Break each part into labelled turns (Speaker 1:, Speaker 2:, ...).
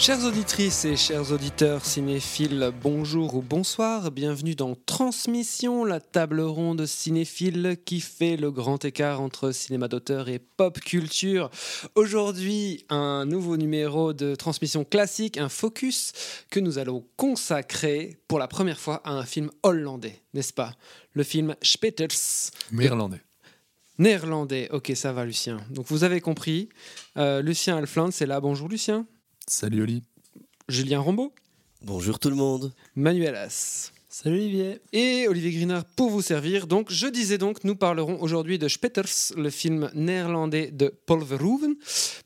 Speaker 1: Chères auditrices et chers auditeurs cinéphiles, bonjour ou bonsoir, bienvenue dans Transmission, la table ronde cinéphile qui fait le grand écart entre cinéma d'auteur et pop culture. Aujourd'hui, un nouveau numéro de Transmission classique, un focus que nous allons consacrer pour la première fois à un film hollandais, n'est-ce pas? Le film Spetters.
Speaker 2: Néerlandais.
Speaker 1: Néerlandais, ok ça va Lucien. Donc vous avez compris, Euh, Lucien Alfland c'est là, bonjour Lucien.
Speaker 2: Salut Oli.
Speaker 1: Julien Rambaud.
Speaker 3: Bonjour tout le monde.
Speaker 1: Manuel As.
Speaker 4: Salut Olivier.
Speaker 1: Et Olivier Grinard pour vous servir. Donc, je disais donc, nous parlerons aujourd'hui de Spetters, le film néerlandais de Paul Verhoeven,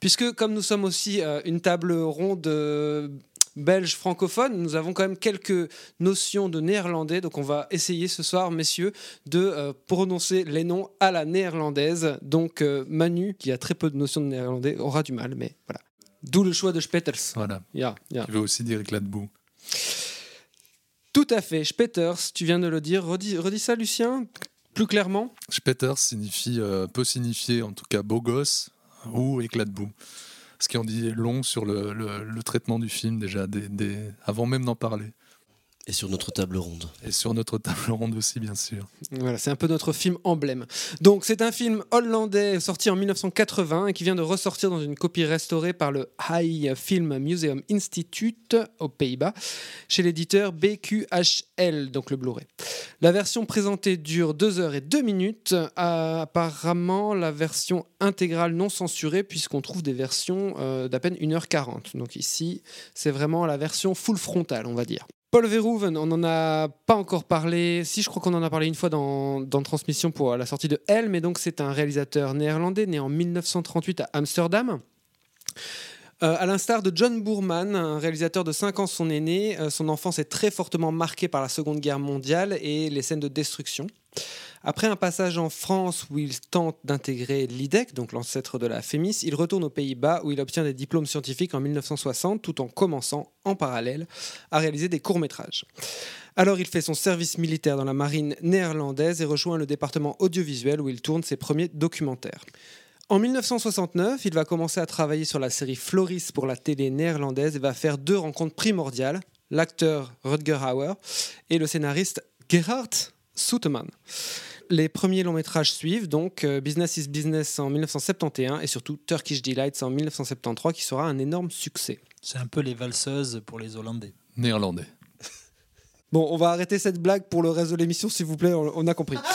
Speaker 1: puisque comme nous sommes aussi euh, une table ronde euh, belge francophone, nous avons quand même quelques notions de néerlandais. Donc, on va essayer ce soir, messieurs, de euh, prononcer les noms à la néerlandaise. Donc, euh, Manu, qui a très peu de notions de néerlandais, aura du mal, mais voilà. D'où le choix de Spetters.
Speaker 2: Voilà. Qui veut aussi dire éclat de boue.
Speaker 1: Tout à fait, Spetters, tu viens de le dire. Redis, redis ça, Lucien, plus clairement.
Speaker 2: Spetter signifie, euh, peut signifier en tout cas beau gosse ou éclat de boue. Ce qui en dit long sur le, le- le traitement du film déjà, des- des- avant même d'en parler.
Speaker 3: Et sur notre table ronde.
Speaker 2: Et sur notre table ronde aussi, bien sûr.
Speaker 1: Voilà, c'est un peu notre film emblème. Donc, c'est un film hollandais sorti en 1980 et qui vient de ressortir dans une copie restaurée par le High Film Museum Institute aux Pays-Bas, chez l'éditeur BQHL, donc le Blu-ray. La version présentée dure 2 heures et 2 minutes. Apparemment, la version intégrale non censurée, puisqu'on trouve des versions euh, d'à peine 1h40. Donc, ici, c'est vraiment la version full frontale, on va dire. Paul Verhoeven, on n'en a pas encore parlé. Si, je crois qu'on en a parlé une fois dans, dans Transmission pour la sortie de Elle, mais donc c'est un réalisateur néerlandais né en 1938 à Amsterdam. Euh, à l'instar de John Boorman, un réalisateur de 5 ans son aîné, euh, son enfance est très fortement marquée par la Seconde Guerre mondiale et les scènes de destruction. Après un passage en France où il tente d'intégrer l'IDEC, donc l'ancêtre de la FEMIS, il retourne aux Pays-Bas où il obtient des diplômes scientifiques en 1960 tout en commençant en parallèle à réaliser des courts-métrages. Alors il fait son service militaire dans la marine néerlandaise et rejoint le département audiovisuel où il tourne ses premiers documentaires. En 1969, il va commencer à travailler sur la série Floris pour la télé néerlandaise et va faire deux rencontres primordiales, l'acteur Rutger Hauer et le scénariste Gerhard Soeteman. Les premiers longs métrages suivent, donc euh, Business is Business en 1971 et surtout Turkish Delights en 1973 qui sera un énorme succès.
Speaker 4: C'est un peu les valseuses pour les Hollandais.
Speaker 2: Néerlandais.
Speaker 1: Bon, on va arrêter cette blague pour le reste de l'émission, s'il vous plaît, on a compris.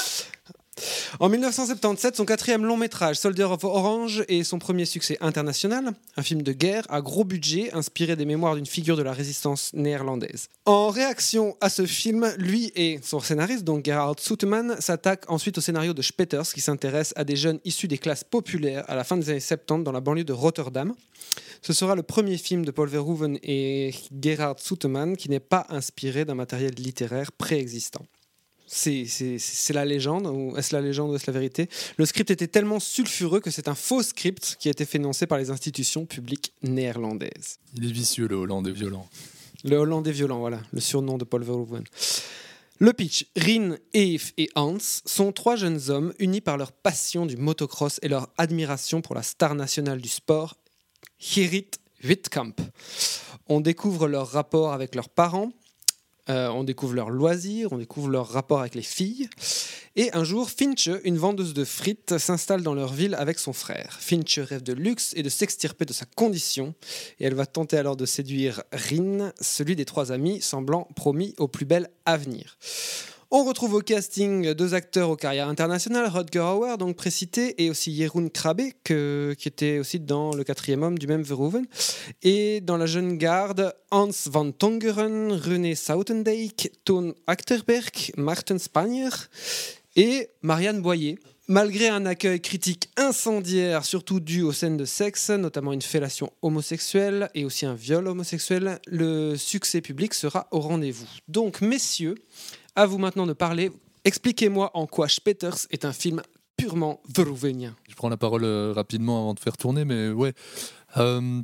Speaker 1: En 1977, son quatrième long métrage, Soldier of Orange, est son premier succès international, un film de guerre à gros budget inspiré des mémoires d'une figure de la résistance néerlandaise. En réaction à ce film, lui et son scénariste, donc Gerhard Soeteman, s'attaquent ensuite au scénario de Spetters, qui s'intéresse à des jeunes issus des classes populaires à la fin des années 70 dans la banlieue de Rotterdam. Ce sera le premier film de Paul Verhoeven et Gerhard Soeteman qui n'est pas inspiré d'un matériel littéraire préexistant. C'est la légende, ou est-ce la légende ou est-ce la vérité? Le script était tellement sulfureux que c'est un faux script qui a été financé par les institutions publiques néerlandaises.
Speaker 2: Il est vicieux, le Hollandais violent.
Speaker 1: Le Hollandais violent, voilà, le surnom de Paul Verhoeven. Le pitch, Rin, Eve et Hans sont trois jeunes hommes unis par leur passion du motocross et leur admiration pour la star nationale du sport, Gerrit Wittkamp. On découvre leur rapport avec leurs parents, euh, on découvre leurs loisirs, on découvre leur rapport avec les filles. Et un jour, Finch, une vendeuse de frites, s'installe dans leur ville avec son frère. Finch rêve de luxe et de s'extirper de sa condition, et elle va tenter alors de séduire Rin, celui des trois amis, semblant promis au plus bel avenir. On retrouve au casting deux acteurs aux carrières internationales, Rutger Hauer, donc précité, et aussi Jeroen Krabbe, que- qui était aussi dans Le quatrième homme du même Verhoeven. Et dans la jeune garde, Hans van Tongeren, René Soutendijk, Toon Achterberg, Martin Spanier et Marianne Boyer. Malgré un accueil critique incendiaire, surtout dû aux scènes de sexe, notamment une fellation homosexuelle et aussi un viol homosexuel, le succès public sera au rendez-vous. Donc, messieurs, à vous maintenant de parler. Expliquez-moi en quoi Speters est un film purement verhoevenien.
Speaker 2: Je prends la parole euh, rapidement avant de faire tourner, mais ouais. Euh,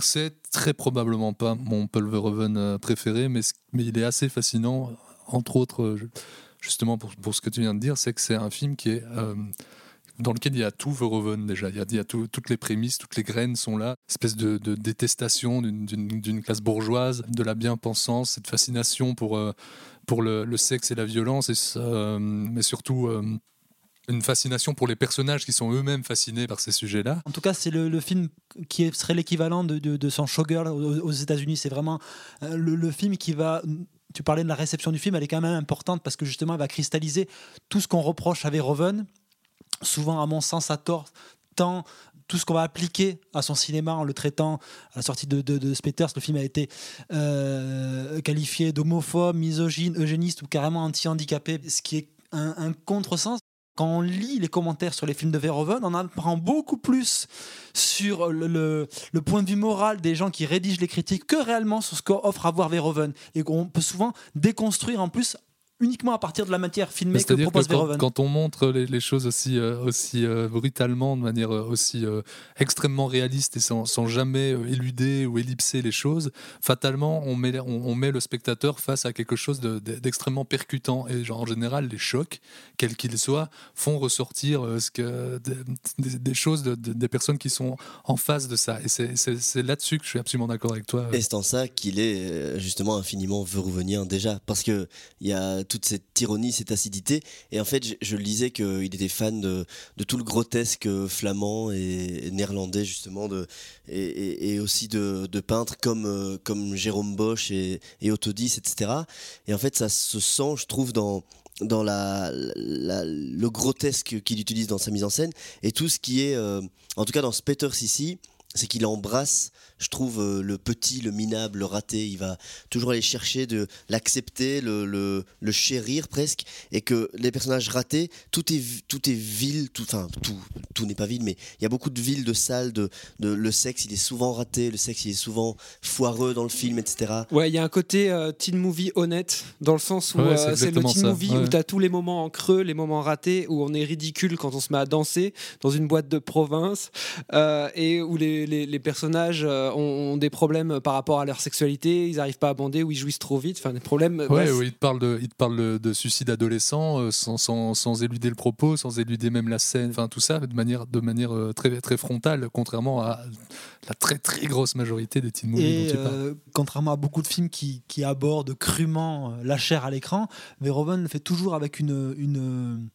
Speaker 2: c'est très probablement pas mon Paul Verhoeven euh, préféré, mais, mais il est assez fascinant, entre autres, justement pour, pour ce que tu viens de dire, c'est que c'est un film qui est dans lequel il y a tout Verhoeven déjà. Il y a, il y a tout- toutes les prémices, toutes les graines sont là. Espèce de, détestation d'une- classe bourgeoise, de la bien-pensance, cette fascination pour, pour le, sexe et la violence, et, euh, mais surtout euh, une fascination pour les personnages qui sont eux-mêmes fascinés par ces sujets-là.
Speaker 4: En tout cas, c'est le, film qui serait l'équivalent de, son Showgirl aux, aux États-Unis. C'est vraiment euh, le, le film qui va. Tu parlais de la réception du film, elle est quand même importante parce que justement, elle va cristalliser tout ce qu'on reproche à Verhoeven, souvent à mon sens à tort, tant tout ce qu'on va appliquer à son cinéma en le traitant à la sortie de, de, de Speters, le film a été euh, qualifié d'homophobe, misogyne, eugéniste ou carrément anti-handicapé, ce qui est un, un contresens quand on lit les commentaires sur les films de Verhoeven, on apprend beaucoup plus sur le, le- le point de vue moral des gens qui rédigent les critiques que réellement sur ce qu'offre à voir Verhoeven. Et qu'on peut souvent déconstruire en plus uniquement à partir de la matière filmée que
Speaker 2: C'est-à-dire que
Speaker 4: propose
Speaker 2: quand,
Speaker 4: Verhoeven.
Speaker 2: quand on montre les, les choses aussi, euh, aussi euh, brutalement, de manière euh, aussi euh, extrêmement réaliste et sans, sans jamais éluder ou ellipser les choses, fatalement, on met, on, on met le spectateur face à quelque chose de- de- d'extrêmement percutant. Et genre, en général, les chocs, quels qu'ils soient, font ressortir euh, ce que, des, choses de- de- des personnes qui sont en face de ça. Et c'est- là-dessus que je suis absolument d'accord avec toi.
Speaker 3: Et c'est en ça qu'il est justement infiniment verhoevenien déjà, parce que il y a toute cette ironie, cette acidité. Et en fait, je, je lisais qu'il était fan de, tout le grotesque flamand et, néerlandais justement, et, aussi de, peintres comme, euh, comme Jérôme Bosch et, et Autodis, etc. Et en fait, ça se sent, je trouve, dans le grotesque qu'il utilise dans sa mise en scène et tout ce qui est euh, en tout cas dans Speters ici c'est qu'il embrasse, je trouve, euh, le petit, le minable, le raté. Il va toujours aller chercher de l'accepter, le, le, le chérir presque. Et que les personnages ratés, tout est, tout est vil, tout, enfin, tout, tout n'est pas vil, mais il y a beaucoup de villes, de salles, de, de, le sexe, il est souvent raté, le sexe, il est souvent foireux dans le film, etc.
Speaker 1: Ouais, il y a un côté euh, teen movie honnête, dans le sens où
Speaker 2: Ouais,
Speaker 1: euh,
Speaker 2: c'est
Speaker 1: le teen
Speaker 2: ça,
Speaker 1: movie
Speaker 2: ouais.
Speaker 1: où tu as tous les moments en creux, les moments ratés, où on est ridicule quand on se met à danser dans une boîte de province, euh, et où les, les- les personnages euh, ont, ont des problèmes par rapport à leur sexualité, ils n'arrivent pas à bander ou ils jouissent trop vite, enfin des problèmes.
Speaker 2: Ouais, il te parle de, il te parle de, de suicide adolescent euh, sans, sans, sans éluder le propos, sans éluder même la scène, enfin tout ça de manière, de manière euh, très, très frontale, contrairement à la très très grosse majorité des teen movies
Speaker 4: Et
Speaker 2: dont tu parles.
Speaker 4: euh, contrairement à beaucoup de films qui, qui abordent crûment la chair à l'écran, Verhoeven le fait toujours avec une, une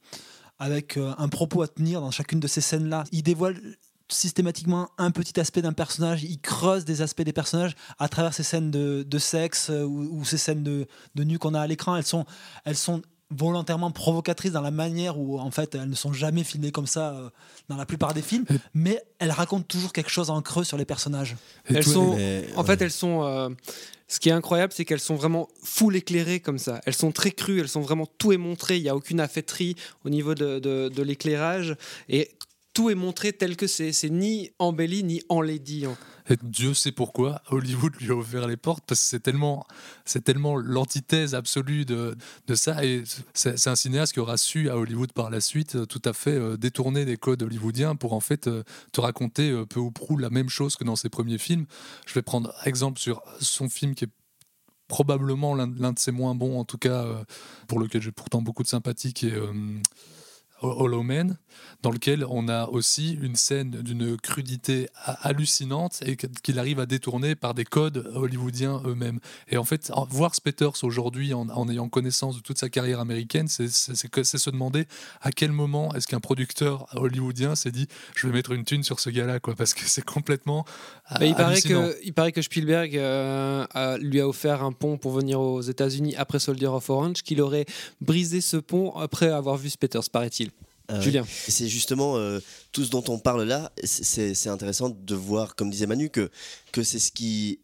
Speaker 4: avec un propos à tenir dans chacune de ces scènes-là. Il dévoile systématiquement un petit aspect d'un personnage, il creuse des aspects des personnages à travers ces scènes de, de sexe euh, ou, ou ces scènes de, de nu qu'on a à l'écran. Elles sont, elles sont volontairement provocatrices dans la manière où en fait elles ne sont jamais filmées comme ça euh, dans la plupart des films, mais elles racontent toujours quelque chose en creux sur les personnages.
Speaker 2: Et
Speaker 1: elles sont-
Speaker 3: Mais,
Speaker 1: En fait, elles sont. euh, ce qui est incroyable, c'est qu'elles sont vraiment full éclairées comme ça. Elles sont très crues, elles sont vraiment tout est montré. Il n'y a aucune affaîtrie au niveau de, de- de l'éclairage. Et tout est montré tel que c'est. C'est ni embelli ni enlaidi.
Speaker 2: Et Dieu sait pourquoi Hollywood lui a ouvert les portes parce que c'est tellement, c'est tellement l'antithèse absolue de, ça. Et c'est un cinéaste qui aura su à Hollywood par la suite euh, tout à fait euh, détourner des codes hollywoodiens pour en fait euh, te raconter peu ou prou la même chose que dans ses premiers films. Je vais prendre exemple sur son film qui est probablement l'un de ses moins bons, en tout cas pour lequel j'ai pourtant beaucoup de sympathie, Hollow Man, dans lequel on a aussi une scène d'une crudité ha- hallucinante et qu'il arrive à détourner par des codes hollywoodiens eux-mêmes. Et en fait, voir Speters aujourd'hui en, en ayant connaissance de toute sa carrière américaine, c'est- se demander à quel moment est-ce qu'un producteur hollywoodien s'est dit je vais mettre une thune sur ce gars-là, quoi, parce que c'est complètement
Speaker 1: Mais il, paraît que, il paraît que Spielberg euh, a- lui a offert un pont pour venir aux États-Unis après Soldier of Orange, qu'il aurait brisé ce pont après avoir vu Spetters, paraît-il.
Speaker 3: Ouais.
Speaker 1: Julien.
Speaker 3: C'est justement euh, tout ce dont on parle là, c'est- intéressant de voir, comme disait Manu, que, que c'est ce qui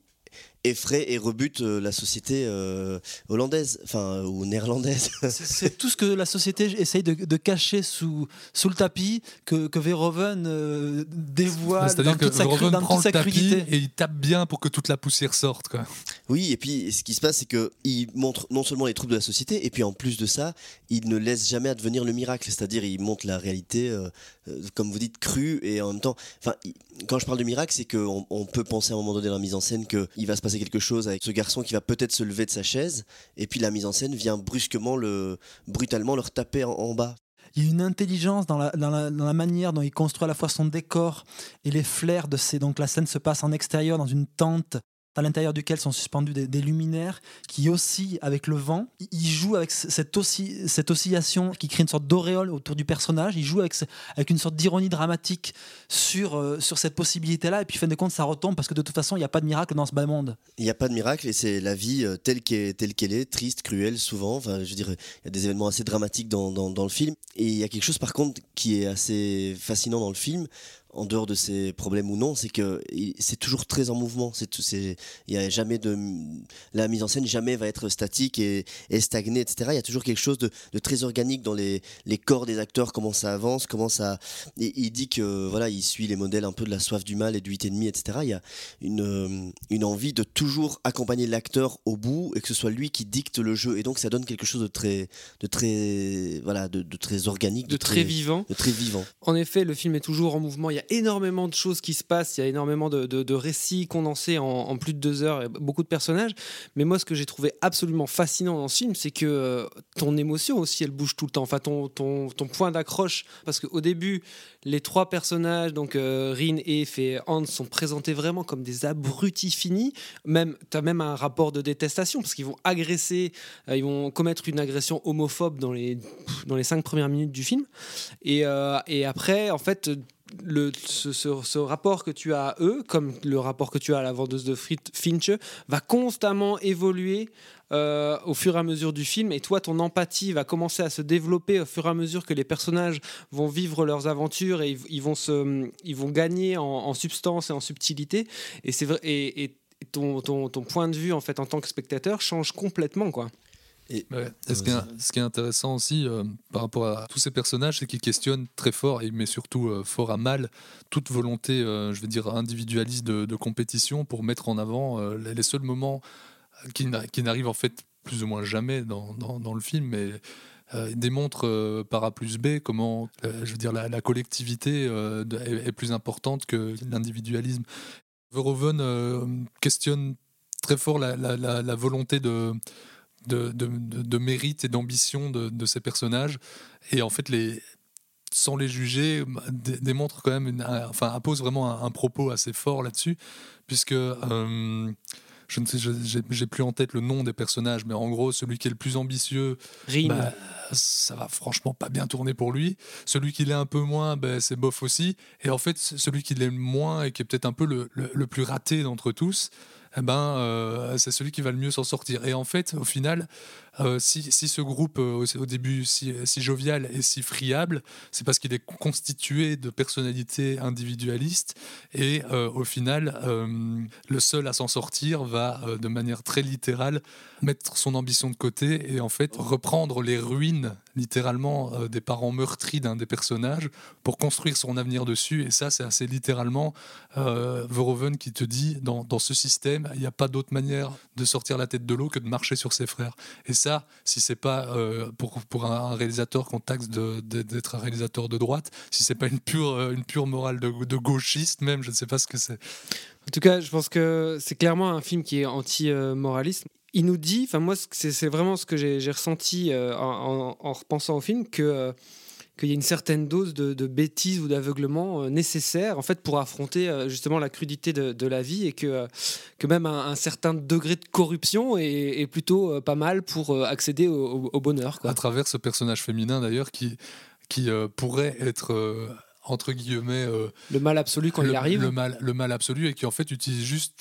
Speaker 3: effraie et rebute euh, la société euh, hollandaise, enfin ou néerlandaise.
Speaker 4: C'est- tout ce que la société essaye de, de cacher sous, sous le tapis, que, que Verhoeven euh, dévoile dans
Speaker 2: C'est-à-dire que
Speaker 4: toute sa,
Speaker 2: Verhoeven prend le tapis et il tape bien pour que toute la poussière sorte. Quoi.
Speaker 3: Oui, et puis ce qui se passe, c'est qu'il montre non seulement les troubles de la société, et puis en plus de ça, il ne laisse jamais advenir le miracle. C'est-à-dire, il montre la réalité, euh, euh, comme vous dites, crue, et en même temps, enfin, il- quand je parle de miracle, c'est qu'on on peut penser à un moment donné dans la mise en scène qu'il va se passer quelque chose avec ce garçon qui va peut-être se lever de sa chaise, et puis la mise en scène vient brusquement, le, brutalement le retaper en, bas.
Speaker 4: Il y a une intelligence dans la, dans, la, manière dont il construit à la fois son décor et les flares de ces. Donc la scène se passe en extérieur, dans une tente, à l'intérieur duquel sont suspendus des, luminaires qui oscillent avec le vent. Il- joue avec cette, cette oscillation qui crée une sorte d'auréole autour du personnage. Il joue avec, avec une sorte d'ironie dramatique sur, euh, sur cette possibilité-là. Et puis, fin de compte, ça retombe parce que de toute façon, il n'y a pas de miracle dans ce bas monde.
Speaker 3: Il n'y a pas de miracle et c'est la vie euh, telle qu'elle est, triste, cruelle souvent. Enfin, je dire, il y a des événements assez dramatiques dans, dans, dans le film. Et il y a quelque chose par contre qui est assez fascinant dans le film, en dehors de ses problèmes ou non, c'est que c'est toujours très en mouvement. Il y a jamais de la mise en scène jamais va être statique et, et stagnée, etc. Il y a toujours quelque chose de, de très organique dans les, les corps des acteurs, comment ça avance, comment ça. Et il dit que voilà, il suit les modèles un peu de la soif du mal et du 8,5, etc. Il y a une, une envie de toujours accompagner l'acteur au bout et que ce soit lui qui dicte le jeu. Et donc ça donne quelque chose de très, de très, voilà, de, de très organique,
Speaker 1: de très vivant.
Speaker 3: de très vivant.
Speaker 1: En effet, le film est toujours en mouvement. Il y a énormément de choses qui se passent. Il y a énormément de, récits condensés en, plus de deux heures et beaucoup de personnages. Mais moi, ce que j'ai trouvé absolument fascinant dans ce film, c'est que euh, ton émotion aussi, elle bouge tout le temps. Enfin, ton, ton, ton point d'accroche. Parce qu'au début, les trois personnages, donc euh, Rin, Eve et Hans, sont présentés vraiment comme des abrutis finis. Même, tu as même un rapport de détestation parce qu'ils vont agresser, euh, ils vont commettre une agression homophobe dans les, dans les cinq premières minutes du film. Et, et après, en fait, le, ce, ce- rapport que tu as à eux, comme le rapport que tu as à la vendeuse de frites Finch, va constamment évoluer euh, au fur et à mesure du film. Et toi, ton empathie va commencer à se développer au fur et à mesure que les personnages vont vivre leurs aventures et ils, vont, se, ils vont gagner en, en substance et en subtilité. Et, c'est vrai, et, et ton, ton, ton point de vue en fait en tant que spectateur change complètement quoi.
Speaker 2: Ouais. Et ce, qui est, ce qui est intéressant aussi euh, par rapport à tous ces personnages, c'est qu'ils questionnent très fort, et mais surtout euh, fort à mal, toute volonté, euh, je vais dire, individualiste de, de compétition pour mettre en avant les, les seuls moments qui, n'a- qui n'arrivent en fait plus ou moins jamais dans, dans, dans le film, mais il démontre euh, par A plus B comment, euh, je veux dire, la, la collectivité euh, est, est plus importante que l'individualisme. Verhoeven questionne très fort la, la- la- la volonté de, de, de- de- mérite et d'ambition de, de ces personnages. Et en fait, les, sans les juger, bah, dé- démontre quand même, une- enfin, impose vraiment un, un propos assez fort là-dessus, puisque euh, je ne sais, j'ai plus en tête le nom des personnages, mais en gros, celui qui est le plus ambitieux, bah, ça va franchement pas bien tourner pour lui. Celui qui l'est un peu moins, ben, c'est bof aussi. Et en fait, celui qui l'est le moins et qui est peut-être un peu le, le- le plus raté d'entre tous, eh ben, euh, c'est celui qui va le mieux s'en sortir. Et en fait, au final, euh, si, si ce groupe, euh, au, début, si, si jovial et si friable, c'est parce qu'il est constitué de personnalités individualistes. Et au final, le seul à s'en sortir va, de manière très littérale, mettre son ambition de côté et en fait reprendre les ruines littéralement euh, des parents meurtris d'un des personnages pour construire son avenir dessus. Et ça c'est assez littéralement euh, Verhoeven qui te dit dans, dans ce système il n'y a pas d'autre manière de sortir la tête de l'eau que de marcher sur ses frères. Et ça si c'est pas euh, pour, pour un réalisateur qu'on taxe d'être un réalisateur de droite si c'est pas une pure, euh, une pure morale de, de gauchiste même je ne sais pas ce que c'est.
Speaker 1: En tout cas, je pense que c'est clairement un film qui est anti-moraliste. Il nous dit, enfin moi, c'est vraiment ce que j'ai ressenti euh, en, en- en repensant au film, euh, qu'il y a une certaine dose de, bêtise ou d'aveuglement euh, nécessaire en fait pour affronter justement la crudité de, la vie et que, même un, certain degré de corruption est, plutôt pas mal pour accéder au, bonheur.
Speaker 2: À travers ce personnage féminin d'ailleurs qui, pourrait être entre guillemets euh,
Speaker 1: Le mal absolu quand
Speaker 2: le,
Speaker 1: il arrive.
Speaker 2: le mal, le mal absolu et qui en fait utilise juste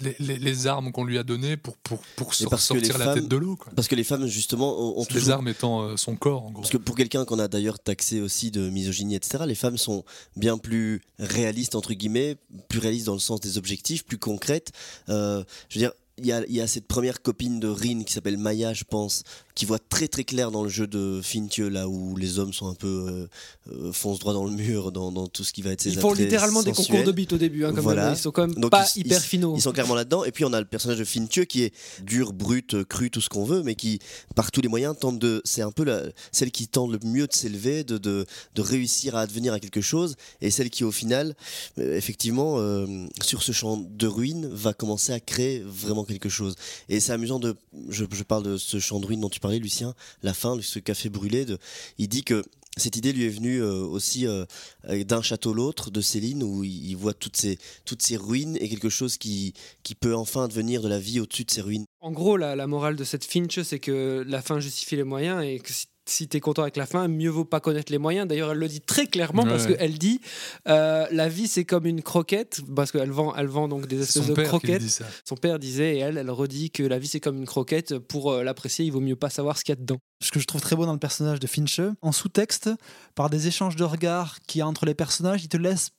Speaker 2: les, les- les armes qu'on lui a données pour, pour, pour sor- sortir la
Speaker 3: femmes-
Speaker 2: tête de l'eau.
Speaker 3: Parce que les femmes, justement, ont, ont
Speaker 2: Les armes étant euh, son corps, en gros.
Speaker 3: Parce que pour quelqu'un qu'on a d'ailleurs taxé aussi de misogynie, etc., les femmes sont bien plus réalistes, entre guillemets, plus réalistes dans le sens des objectifs, plus concrètes. Euh, je veux dire, il y a, il y a cette première copine de Rin qui s'appelle Maya, je pense, qui voit très très clair dans le jeu de Fintieux, là où les hommes sont un peu euh, euh, foncent droit dans le mur, dans, dans tout ce qui va être ses
Speaker 1: Ils font littéralement des concours de beat au début, hein, quand
Speaker 3: Voilà.
Speaker 1: même. Ils sont quand même
Speaker 3: Donc,
Speaker 1: pas
Speaker 3: ils-
Speaker 1: hyper finaux.
Speaker 3: Ils sont clairement là-dedans. Et puis on a le personnage de Fintieux qui est dur, brut, cru, tout ce qu'on veut, mais qui, par tous les moyens, tente de. C'est un peu la- celle qui tente le mieux de s'élever, de, de, de réussir à advenir à quelque chose, et celle qui, au final, euh, effectivement, euh, sur ce champ de ruines, va commencer à créer vraiment quelque chose. Et c'est amusant de. Je, je parle de ce champ de ruines dont tu Lucien, la fin, ce café brûlé. De, il dit que. Cette idée lui est venue euh, aussi euh, euh, d'un château l'autre de Céline où il voit toutes ces, toutes ces ruines et quelque chose qui, qui peut enfin devenir de la vie au-dessus de ces ruines.
Speaker 1: En gros, la, la morale de cette Finch, c'est que la fin justifie les moyens et que si, si tu es content avec la fin, mieux vaut pas connaître les moyens. D'ailleurs, elle le dit très clairement parce qu'elle dit euh, la vie c'est comme une croquette parce qu'elle vend, elle vend donc des espèces
Speaker 2: son
Speaker 1: de croquettes. Son père disait et elle, elle redit que la vie c'est comme une croquette. Pour euh, l'apprécier, il vaut mieux pas savoir ce qu'il y a dedans.
Speaker 4: Ce que je trouve très beau dans le personnage de Finche, en sous-texte, par des échanges de regards qu'il y a entre les personnages, il te laisse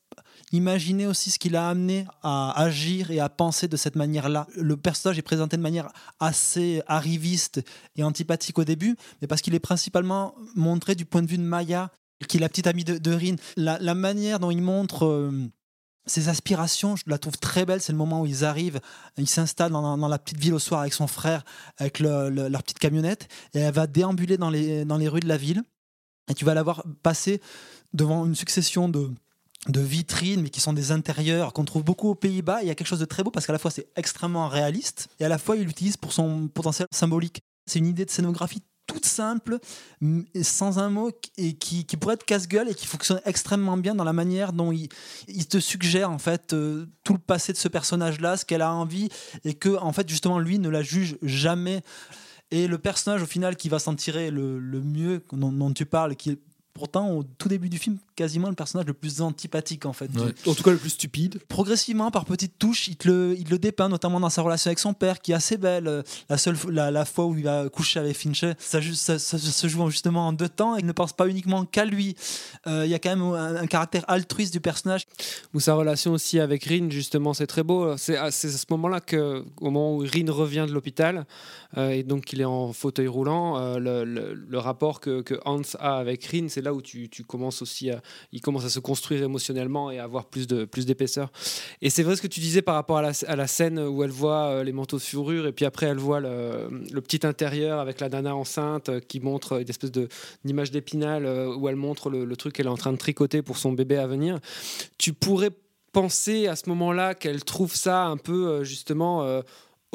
Speaker 4: imaginer aussi ce qui l'a amené à agir et à penser de cette manière-là. Le personnage est présenté de manière assez arriviste et antipathique au début, mais parce qu'il est principalement montré du point de vue de Maya, qui est la petite amie de, de Rin. La, la manière dont il montre... euh, ses aspirations, je la trouve très belle. C'est le moment où ils arrivent, ils s'installent dans, la petite ville au soir avec son frère, avec le- le- leur petite camionnette, et elle va déambuler dans les, dans les rues de la ville. Et tu vas la voir passer devant une succession de, de vitrines, mais qui sont des intérieurs qu'on trouve beaucoup aux Pays-Bas. Il y a quelque chose de très beau parce qu'à la fois c'est extrêmement réaliste et à la fois il l'utilise pour son potentiel symbolique. C'est une idée de scénographie toute simple, sans un mot, et qui, pourrait être casse-gueule et qui fonctionne extrêmement bien dans la manière dont il, te suggère en fait euh, tout le passé de ce personnage-là, ce qu'elle a envie, et que en fait justement lui ne la juge jamais. Et le personnage au final qui va s'en tirer le, mieux dont, dont tu parles, qui pourtant au tout début du film quasiment le personnage le plus antipathique en fait.
Speaker 2: Ouais.
Speaker 1: En tout cas, le plus stupide.
Speaker 4: Progressivement, par petites touches, il te, le, il te le dépeint, notamment dans sa relation avec son père, qui est assez belle. Euh, La seule fois- la, la fois où il va coucher avec Finch, ça, ju- ça- ça se joue justement en deux temps. et Il ne pense pas uniquement qu'à lui. Euh, Il y a quand même un, un caractère altruiste du personnage.
Speaker 1: Ou sa relation aussi avec Rin, justement, c'est très beau. C'est à, ce moment-là que, au moment où Rin revient de l'hôpital, euh, et donc il est en fauteuil roulant, euh, le, le- le rapport que, que Hans a avec Rin, c'est là où tu, tu commences aussi à, il commence à se construire émotionnellement et à avoir plus de plus d'épaisseur. Et c'est vrai ce que tu disais par rapport à la, à la scène où elle voit euh, les manteaux de fourrure et puis après elle voit le, le petit intérieur avec la nana enceinte euh, qui montre une espèce d'image d'épinal euh, où elle montre le, le truc qu'elle est en train de tricoter pour son bébé à venir. Tu pourrais penser à ce moment-là qu'elle trouve ça un peu justement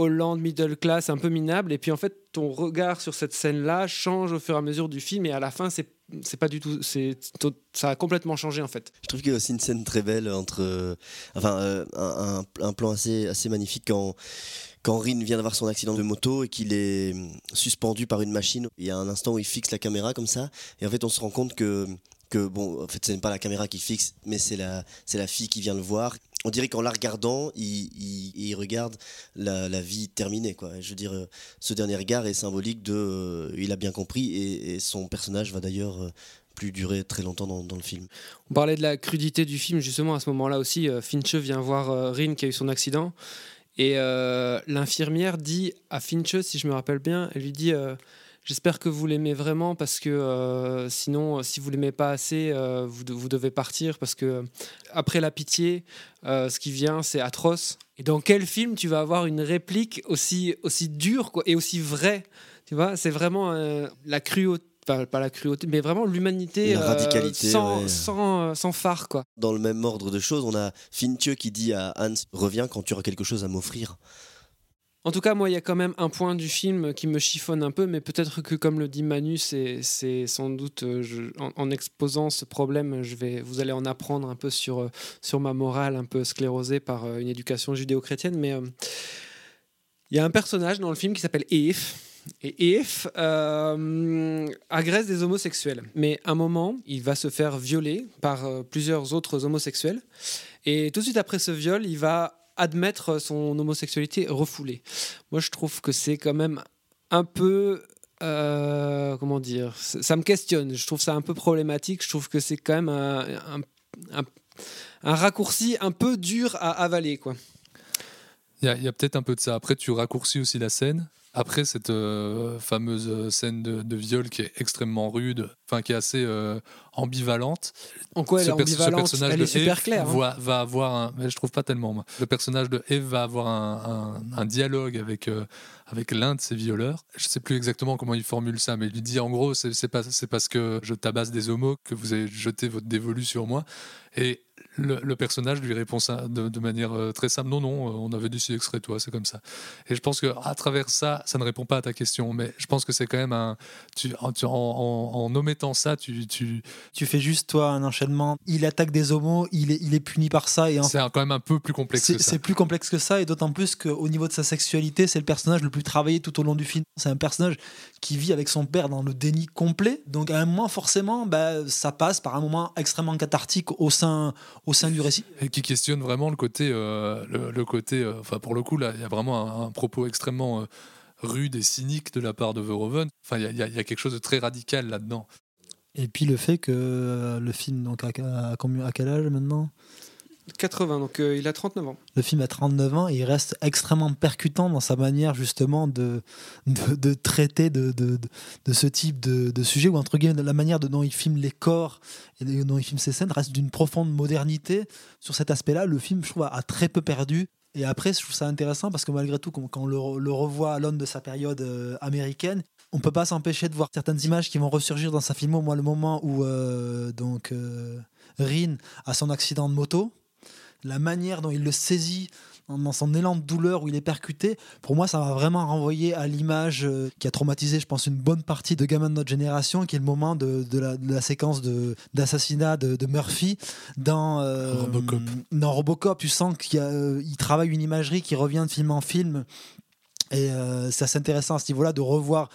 Speaker 1: Hollande middle class, un peu minable. Et puis en fait, ton regard sur cette scène-là change au fur et à mesure du film. Et à la fin, c'est c'est pas du tout, c'est ça a complètement changé en fait.
Speaker 3: Je trouve qu'il y a aussi une scène très belle entre. euh, enfin, euh, un, un- plan assez, assez magnifique quand. Quand Rin vient d'avoir son accident de moto et qu'il est hum, suspendu par une machine, il y a un instant où il fixe la caméra comme ça, et en fait on se rend compte que, que bon, en fait ce n'est pas la caméra qui fixe, mais c'est la, c'est la fille qui vient le voir. On dirait qu'en la regardant, il, regarde la, vie terminée. Je veux dire, euh, ce dernier regard est symbolique de. euh, il a bien compris, et, son personnage va d'ailleurs euh, plus durer très longtemps dans, le film.
Speaker 1: On parlait de la crudité du film justement à ce moment-là aussi. euh, Finch vient voir Rin qui a eu son accident et l'infirmière dit à Finch, si je me rappelle bien, elle lui dit J'espère que vous l'aimez vraiment parce que euh, sinon, euh, si vous l'aimez pas assez, euh, vous, de- vous devez partir parce que euh, après la pitié, ce qui vient, c'est atroce. Et dans quel film tu vas avoir une réplique aussi, aussi dure quoi, et aussi vraie? Tu vois, c'est vraiment la cruauté. Pas, pas la cruauté, mais vraiment l'humanité sans,
Speaker 3: ouais.
Speaker 1: sans, sans phare, quoi.
Speaker 3: Dans le même ordre de choses, on a Fintieux qui dit à Hans Reviens quand tu auras quelque chose à m'offrir.
Speaker 1: En tout cas, moi, il y a quand même un point du film qui me chiffonne un peu, mais peut-être que, comme le dit Manu, c'est sans doute, euh, en, exposant ce problème, je vais, vous allez en apprendre un peu sur, euh, sur ma morale un peu sclérosée par euh, une éducation judéo-chrétienne. Mais il y a un personnage dans le film qui s'appelle Eve, et If euh, agresse des homosexuels. Mais à un moment, il va se faire violer par plusieurs autres homosexuels. Et tout de suite après ce viol, il va admettre son homosexualité refoulée. Moi, je trouve que c'est quand même un peu euh, comment dire, ça me questionne. Je trouve ça un peu problématique. Je trouve que c'est quand même un, raccourci un peu dur à avaler, quoi.
Speaker 2: Il y a peut-être un peu de ça. Après, tu raccourcis aussi la scène. Après cette euh, fameuse scène de, viol qui est extrêmement rude, enfin qui est assez euh, ambivalente.
Speaker 1: En quoi elle est ambivalente? Elle est super claire.
Speaker 2: Hein. Va, avoir un, mais je trouve pas tellement. Moi. Le personnage de Eve va avoir un, un, dialogue avec euh, avec l'un de ses violeurs. Je sais plus exactement comment il formule ça, mais il lui dit en gros c'est c'est parce que je tabasse des homos que vous avez jeté votre dévolu sur moi. Et le, personnage lui répond ça de, manière euh, très simple. Non non euh, on avait décidé que ce serait toi c'est comme ça. Et je pense que à travers ça ça ne répond pas à ta question mais je pense que c'est quand même un tu, en, en, omettant ça tu, tu
Speaker 4: tu fais juste toi un enchaînement. Il attaque des homos il est, il est puni par ça et
Speaker 2: c'est quand même un peu plus complexe que ça.
Speaker 4: c'est plus complexe que ça et d'autant plus qu'au niveau de sa sexualité c'est le personnage le plus travaillé tout au long du film. C'est un personnage qui vit avec son père dans le déni complet. Donc à un moment forcément bah, ça passe par un moment extrêmement cathartique au sein au sein du récit.
Speaker 2: Et qui questionne vraiment le côté, euh, le, côté, euh, enfin pour le coup là, il y a vraiment un, propos extrêmement euh, rude et cynique de la part de Verhoeven. Enfin, il y, a quelque chose de très radical là-dedans.
Speaker 4: Et puis le fait que le film, donc à, à quel âge maintenant?
Speaker 1: 80, donc euh, il a 39 ans.
Speaker 4: Le film a 39 ans et il reste extrêmement percutant dans sa manière justement de, de, traiter de, de, de, ce type de, sujet, ou entre guillemets, la manière dont il filme les corps et dont il filme ces scènes reste d'une profonde modernité. Sur cet aspect-là, le film, je trouve, a, très peu perdu. Et après, je trouve ça intéressant parce que malgré tout, quand on le, revoit à l'aune de sa période euh, américaine, on peut pas s'empêcher de voir certaines images qui vont ressurgir dans sa film. Moi, le moment où euh, donc Rin a son accident de moto, la manière dont il le saisit dans son élan de douleur où il est percuté, pour moi, ça m'a vraiment renvoyé à l'image euh, qui a traumatisé, je pense, une bonne partie de gamins de notre génération, qui est le moment de, la, séquence d'assassinat de, Murphy dans, euh,
Speaker 2: Robocop.
Speaker 4: dans Robocop. Tu sens qu'il euh, travaille une imagerie qui revient de film en film. Et c'est assez intéressant à ce niveau-là de revoir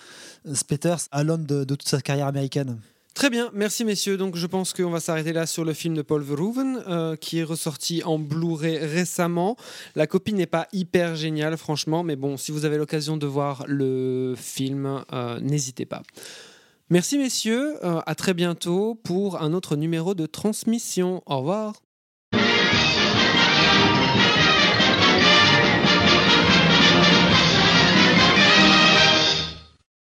Speaker 4: Spetters à l'aune de toute sa carrière américaine.
Speaker 1: Très bien, merci messieurs. Donc je pense qu'on va s'arrêter là sur le film de Paul Verhoeven euh, qui est ressorti en Blu-ray récemment. La copie n'est pas hyper géniale franchement, mais bon, si vous avez l'occasion de voir le film, euh, n'hésitez pas. Merci messieurs, euh, à très bientôt pour un autre numéro de transmission. Au revoir.